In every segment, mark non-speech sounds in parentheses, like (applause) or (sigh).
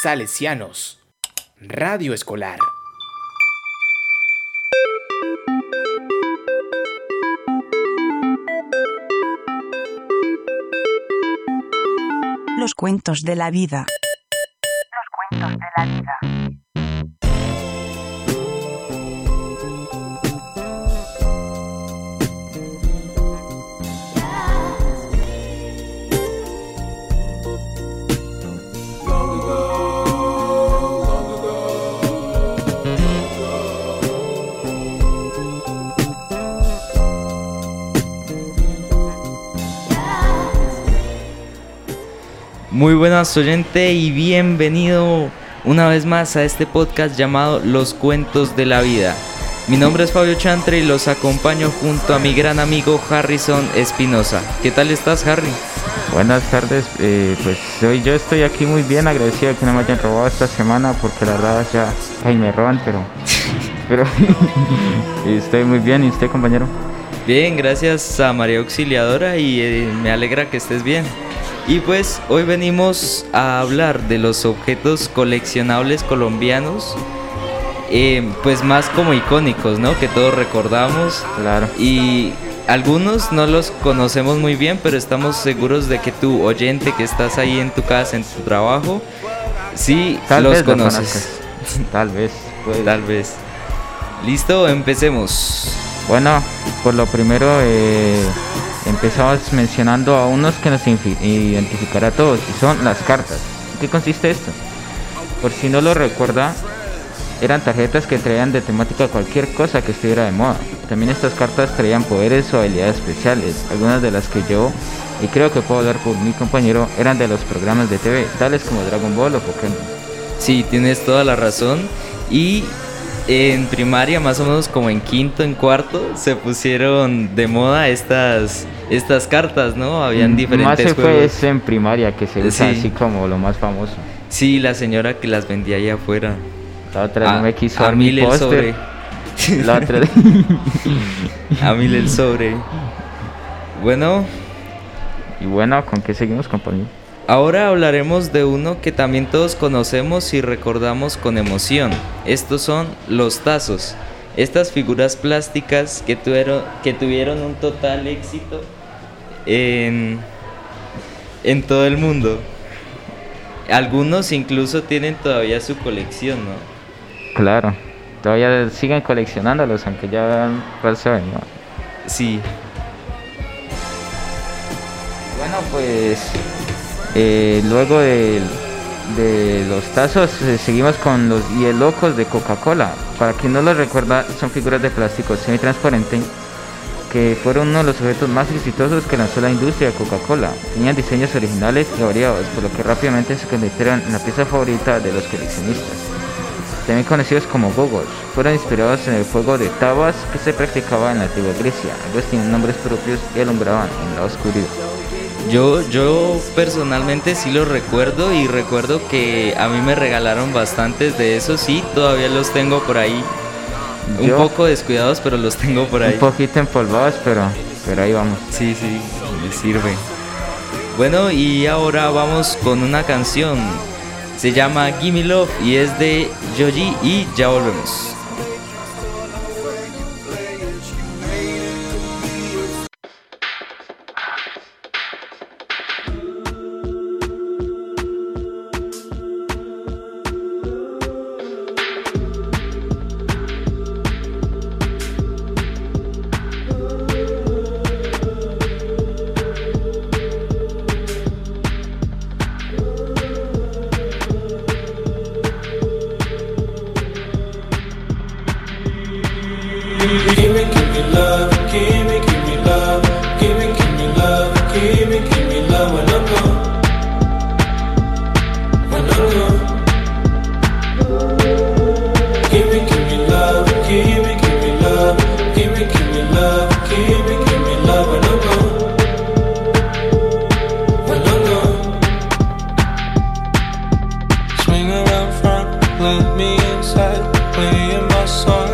Salesianos. Radio Escolar. Los cuentos de la vida. Los cuentos de la vida. Muy buenas oyente y bienvenido una vez más a este podcast llamado Los Cuentos de la Vida. Mi nombre es Fabio Chantre y los acompaño junto a mi gran amigo Harrison Espinosa. ¿Qué tal estás Harry? Buenas tardes, eh, pues hoy yo estoy aquí muy bien agradecido que no me hayan robado esta semana porque la verdad ya ahí me roban, pero (laughs) pero (laughs) estoy muy bien y usted compañero. Bien, gracias a María Auxiliadora y eh, me alegra que estés bien. Y pues hoy venimos a hablar de los objetos coleccionables colombianos, eh, pues más como icónicos, ¿no? Que todos recordamos. Claro. Y algunos no los conocemos muy bien, pero estamos seguros de que tu oyente que estás ahí en tu casa, en tu trabajo, sí Tal los lo conoces. Tal vez. Tal vez. Listo, empecemos. Bueno, por lo primero eh, empezamos mencionando a unos que nos identificará a todos y son las cartas. ¿En ¿Qué consiste esto? Por si no lo recuerda, eran tarjetas que traían de temática cualquier cosa que estuviera de moda. También estas cartas traían poderes o habilidades especiales. Algunas de las que yo, y creo que puedo hablar por mi compañero, eran de los programas de TV, tales como Dragon Ball o Pokémon. Sí, tienes toda la razón. Y en primaria, más o menos como en quinto, en cuarto, se pusieron de moda estas, estas cartas, ¿no? Habían diferentes Mm, Más se fue juegos. es en primaria, que se usa Sí. así como lo más famoso. Sí, la señora que las vendía allá afuera. La otra no me quiso a mil el sobre. La otra (laughs) A mil el sobre. Bueno, Y bueno, ¿con qué seguimos, compañero? Ahora hablaremos de uno que también todos conocemos y recordamos con emoción. Estos son los tazos. Estas figuras plásticas que tuvieron, que tuvieron un total éxito en, en todo el mundo. Algunos incluso tienen todavía su colección, ¿no? Claro, todavía siguen coleccionándolos, aunque ya pasado, ¿no? Sí, Bueno, pues eh, luego de, los tazos eh, seguimos con los hielocos de Coca-Cola. Para quien no los recuerda, son figuras de plástico semitransparente que fueron uno de los objetos más exitosos que lanzó la industria de Coca-Cola. Tenían diseños originales y variados, por lo que rápidamente se convirtieron en la pieza favorita de los coleccionistas. También conocidos como gogos, fueron inspirados en el juego de tabas que se practicaba en la antigua Grecia. Ellos tienen nombres propios y alumbraban en la oscuridad. Yo, yo personalmente sí los recuerdo y recuerdo que a mí me regalaron bastantes de esos, sí, todavía los tengo por ahí. Un poco descuidados, pero los tengo por ahí. Un poquito empolvados, pero, pero ahí vamos. Sí, sí, me sirve. Bueno, y ahora vamos con una canción. Se llama Gimme Love y es de Joji y ya volvemos. inside, playing my song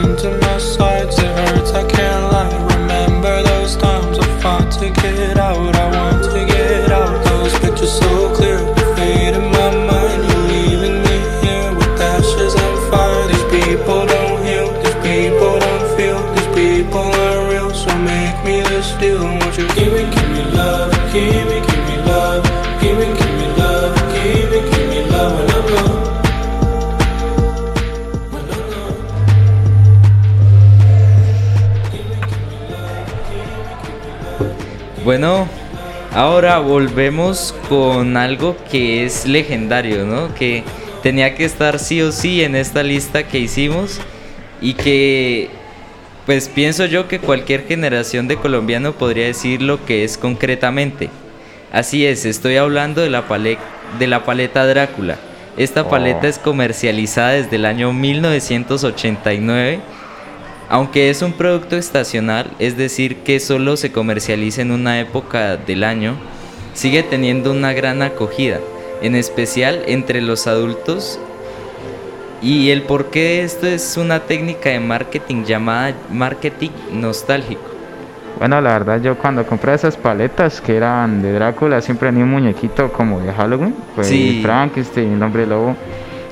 into my sides. It hurts, I can't lie. Remember those times I fought to get out. I want to get out. Those pictures so clear, fade in my mind. You're leaving me here with ashes and fire. These people don't heal, these people don't feel, these people aren't real. So make me this deal. Won't you give me, give me love? Bueno, ahora volvemos con algo que es legendario, ¿no? Que tenía que estar sí o sí en esta lista que hicimos y que pues pienso yo que cualquier generación de colombiano podría decir lo que es concretamente. Así es, estoy hablando de la, pale- de la paleta Drácula. Esta Oh. paleta es comercializada desde el año 1989 aunque es un producto estacional, es decir, que solo se comercializa en una época del año, sigue teniendo una gran acogida, en especial entre los adultos. Y el porqué de esto es una técnica de marketing llamada marketing nostálgico. Bueno, la verdad yo cuando compré esas paletas que eran de Drácula siempre tenía un muñequito como de Halloween, pues Sí. Frankenstein, el hombre lobo.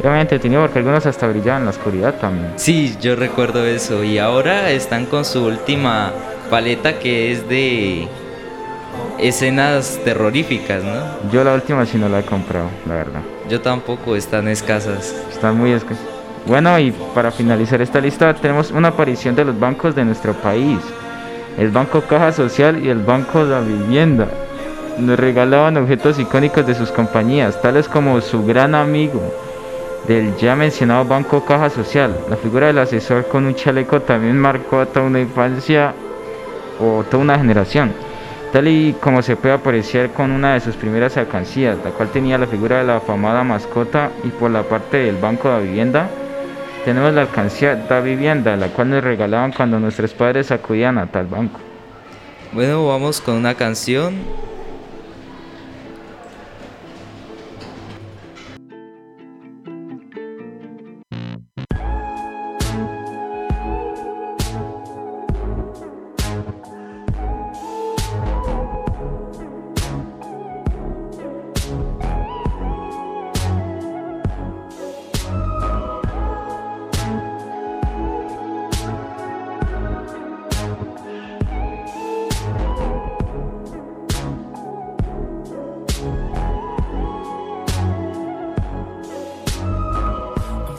Era entretenido porque algunos hasta brillaban en la oscuridad también. Sí, yo recuerdo eso. Y ahora están con su última paleta que es de escenas terroríficas, ¿no? Yo la última sí no la he comprado, la verdad. Yo tampoco, están escasas. Están muy escasos. Bueno, y para finalizar esta lista tenemos una aparición de los bancos de nuestro país. El Banco Caja Social y el Banco de la Vivienda. Nos regalaban objetos icónicos de sus compañías, tales como su gran amigo del ya mencionado Banco Caja Social. La figura del asesor con un chaleco también marcó a toda una infancia o toda una generación. Tal y como se puede apreciar con una de sus primeras alcancías, la cual tenía la figura de la afamada mascota y por la parte del Banco de Vivienda tenemos la alcancía da vivienda, la cual nos regalaban cuando nuestros padres acudían a tal banco. Bueno, vamos con una canción.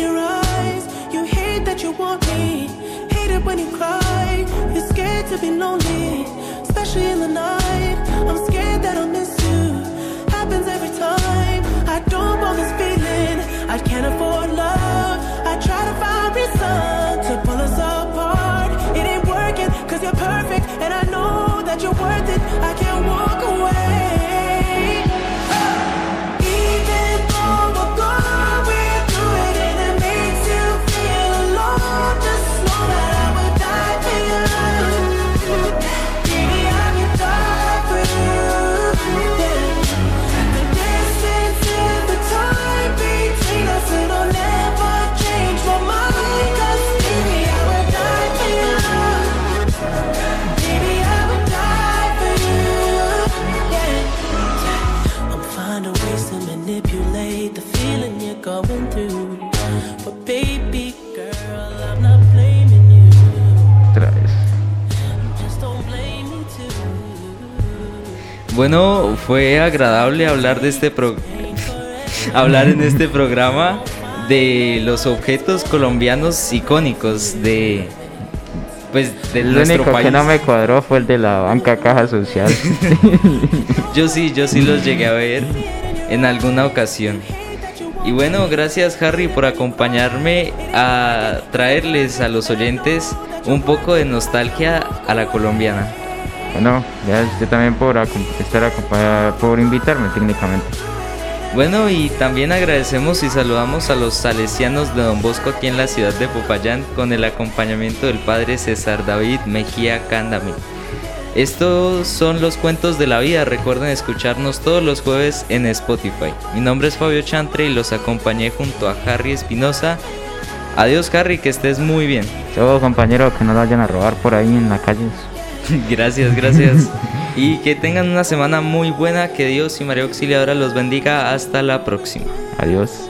Your eyes. You hate that you want me. Hate it when you cry. You're scared to be lonely, especially in the night. I'm scared that I'll miss you. Happens every time. Manipulate the feeling you're going through. But baby girl, I'm not blaming you. Just don't blame me too. Bueno, fue agradable hablar de este pro- (laughs) hablar en este programa de los objetos colombianos icónicos de pues de El nuestro único país. que no me cuadró fue el de la banca Caja Social. (laughs) Yo sí, yo sí los llegué a ver en alguna ocasión. Y bueno, gracias Harry por acompañarme a traerles a los oyentes un poco de nostalgia a la colombiana. bueno, gracias usted también por estar acompañado, por invitarme técnicamente. Bueno, y también agradecemos y saludamos a los salesianos de Don Bosco aquí en la ciudad de Popayán con el acompañamiento del padre César David Mejía Cándame. Estos son los cuentos de la vida. Recuerden escucharnos todos los jueves en Spotify. Mi nombre es Fabio Chantre y los acompañé junto a Harry Espinosa. Adiós Harry, que estés muy bien. Todo compañero, que no lo vayan a robar por ahí en la calle. (laughs) gracias, gracias. (laughs) y que tengan una semana muy buena. Que Dios y María Auxiliadora los bendiga. Hasta la próxima. Adiós.